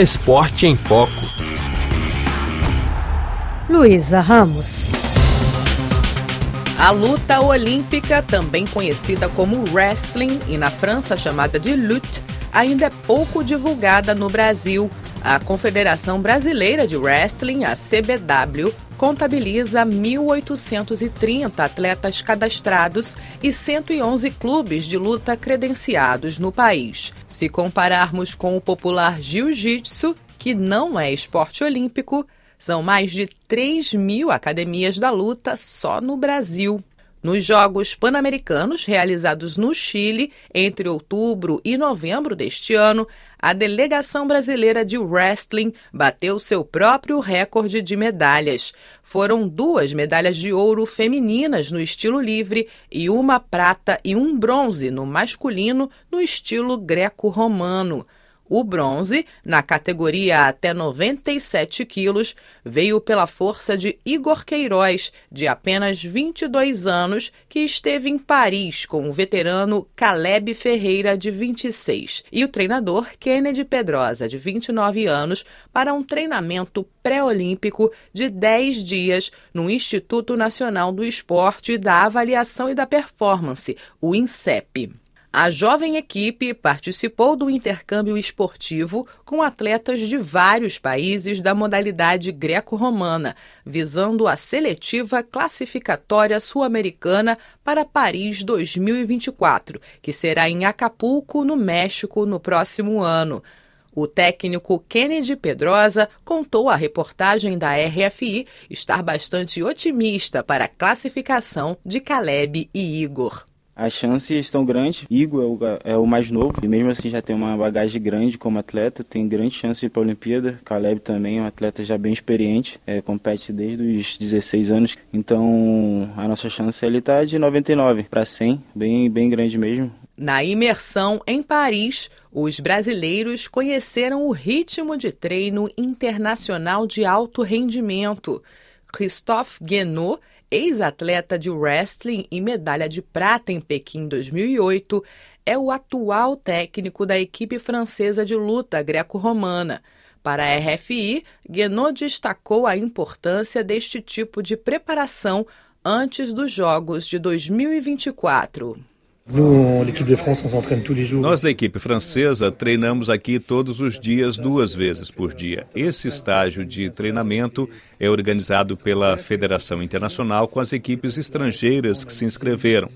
Esporte em Foco. Luísa Ramos. A luta olímpica, também conhecida como wrestling e na França chamada de lutte, ainda é pouco divulgada no Brasil. A Confederação Brasileira de Wrestling, a CBW, contabiliza 1.830 atletas cadastrados e 111 clubes de luta credenciados no país. Se compararmos com o popular jiu-jitsu, que não é esporte olímpico, são mais de 3 mil academias da luta só no Brasil. Nos Jogos Pan-Americanos, realizados no Chile entre outubro e novembro deste ano, a delegação brasileira de wrestling bateu seu próprio recorde de medalhas. Foram duas medalhas de ouro femininas no estilo livre e uma prata e um bronze no masculino no estilo greco-romano. O bronze, na categoria até 97 quilos, veio pela força de Igor Queiroz, de apenas 22 anos, que esteve em Paris com o veterano Caleb Ferreira, de 26, e o treinador Kennedy Pedrosa, de 29 anos, para um treinamento pré-olímpico de 10 dias no Instituto Nacional do Esporte, da Avaliação e da Performance, o INSEP. A jovem equipe participou do intercâmbio esportivo com atletas de vários países da modalidade greco-romana, visando a seletiva classificatória sul-americana para Paris 2024, que será em Acapulco, no México, no próximo ano. O técnico Kennedy Pedrosa contou à reportagem da RFI estar bastante otimista para a classificação de Caleb e Igor. As chances estão grandes. Igor é o, é o, mais novo e mesmo assim já tem uma bagagem grande como atleta, tem grande chance para a Olimpíada. Caleb também é um atleta já bem experiente, é, compete desde os 16 anos. Então a nossa chance ele está de 99 para 100, bem, bem grande mesmo. Na imersão em Paris, os brasileiros conheceram o ritmo de treino internacional de alto rendimento. Christophe Guénaud ex-atleta de wrestling e medalha de prata em Pequim 2008, é o atual técnico da equipe francesa de luta greco-romana. Para a RFI, Guénaud destacou a importância deste tipo de preparação antes dos Jogos de 2024. Nós da equipe francesa treinamos aqui todos os dias, duas vezes por dia. Esse estágio de treinamento é organizado pela Federação Internacional com as equipes estrangeiras que se inscreveram.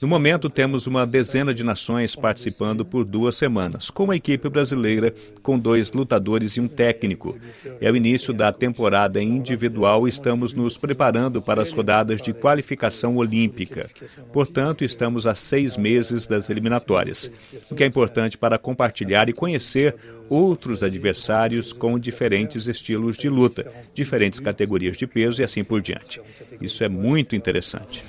No momento, temos uma dezena de nações participando por duas semanas, com uma equipe brasileira com dois lutadores e um técnico. É o início da temporada individual e estamos nos preparando para as rodadas de qualificação olímpica. Portanto, estamos a seis meses das eliminatórias, o que é importante para compartilhar e conhecer outros adversários com diferentes estilos de luta, diferentes categorias de peso e assim por diante. Isso é muito interessante.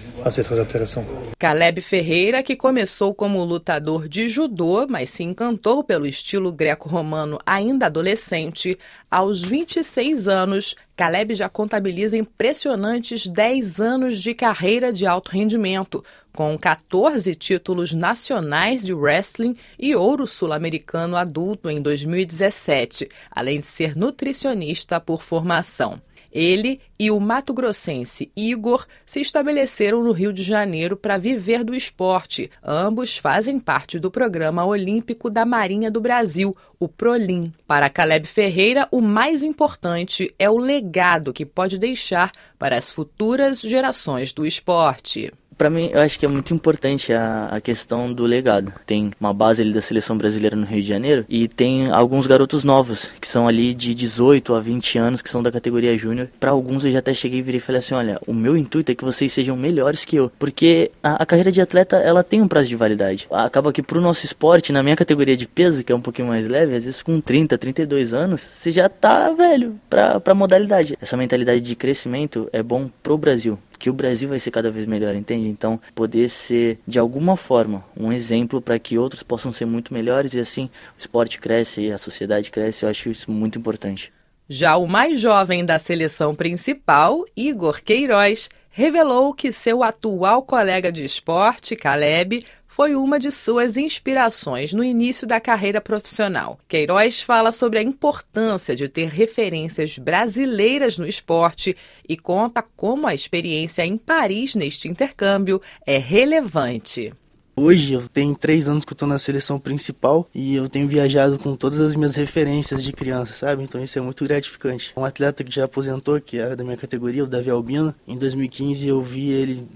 Caleb Ferreira, que começou como lutador de judô, mas se encantou pelo estilo greco-romano ainda adolescente, aos 26 anos, Caleb já contabiliza impressionantes 10 anos de carreira de alto rendimento, com 14 títulos nacionais de wrestling e ouro sul-americano adulto em 2017, além de ser nutricionista por formação. Ele e o mato-grossense Igor se estabeleceram no Rio de Janeiro para viver do esporte. Ambos fazem parte do programa olímpico da Marinha do Brasil, o Prolim. Para Caleb Ferreira, o mais importante é o legado que pode deixar para as futuras gerações do esporte para mim, eu acho que é muito importante a, a questão do legado. Tem uma base ali da seleção brasileira no Rio de Janeiro e tem alguns garotos novos, que são ali de 18 a 20 anos, que são da categoria júnior. Para alguns eu já até cheguei e virei e falei assim: olha, o meu intuito é que vocês sejam melhores que eu. Porque a, a carreira de atleta, ela tem um prazo de validade. Acaba que pro nosso esporte, na minha categoria de peso, que é um pouquinho mais leve, às vezes com 30, 32 anos, você já tá velho pra, pra modalidade. Essa mentalidade de crescimento é bom pro Brasil que o Brasil vai ser cada vez melhor, entende? Então, poder ser de alguma forma um exemplo para que outros possam ser muito melhores e assim o esporte cresce e a sociedade cresce, eu acho isso muito importante. Já o mais jovem da seleção principal, Igor Queiroz, revelou que seu atual colega de esporte, Caleb, foi uma de suas inspirações no início da carreira profissional. Queiroz fala sobre a importância de ter referências brasileiras no esporte e conta como a experiência em Paris neste intercâmbio é relevante. Hoje eu tenho três anos que eu estou na seleção principal e eu tenho viajado com todas as minhas referências de criança, sabe? Então isso é muito gratificante. Um atleta que já aposentou, que era da minha categoria, o Davi Albino, em 2015 eu vi ele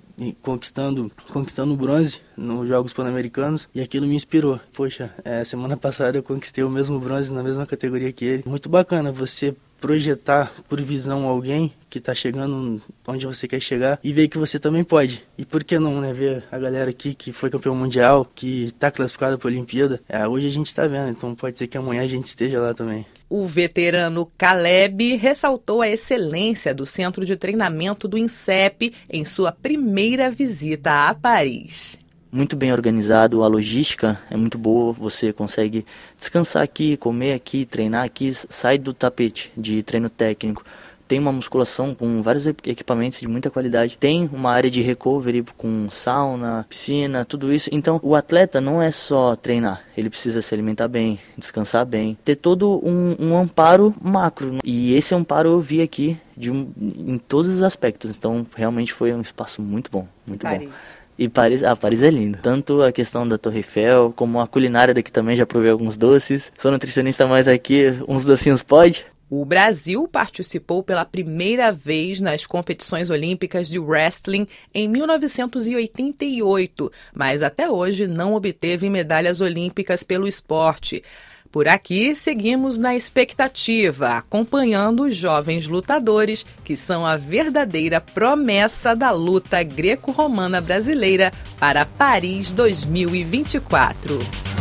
conquistando conquistando bronze nos Jogos Pan-Americanos e aquilo me inspirou. Poxa, é, semana passada eu conquistei o mesmo bronze na mesma categoria que ele. Muito bacana você projetar por visão alguém que está chegando onde você quer chegar e ver que você também pode. E por que não, né? Ver a galera aqui que foi campeão mundial, que está classificada para a Olimpíada. É, hoje a gente está vendo, então pode ser que amanhã a gente esteja lá também. O veterano Caleb ressaltou a excelência do centro de treinamento do INSEP em sua primeira visita a Paris muito bem organizado, a logística é muito boa, você consegue descansar aqui, comer aqui, treinar aqui, sai do tapete de treino técnico. Tem uma musculação com vários equipamentos de muita qualidade. Tem uma área de recovery com sauna, piscina, tudo isso. Então, o atleta não é só treinar, ele precisa se alimentar bem, descansar bem, ter todo um, um amparo macro. E esse amparo eu vi aqui de em todos os aspectos. Então, realmente foi um espaço muito bom, muito Paris. bom. E Paris, ah, Paris é lindo. Tanto a questão da Torre Eiffel, como a culinária daqui também, já provei alguns doces. Sou nutricionista, mas aqui uns docinhos pode. O Brasil participou pela primeira vez nas competições olímpicas de wrestling em 1988, mas até hoje não obteve medalhas olímpicas pelo esporte. Por aqui, seguimos na expectativa, acompanhando os jovens lutadores que são a verdadeira promessa da luta greco-romana brasileira para Paris 2024.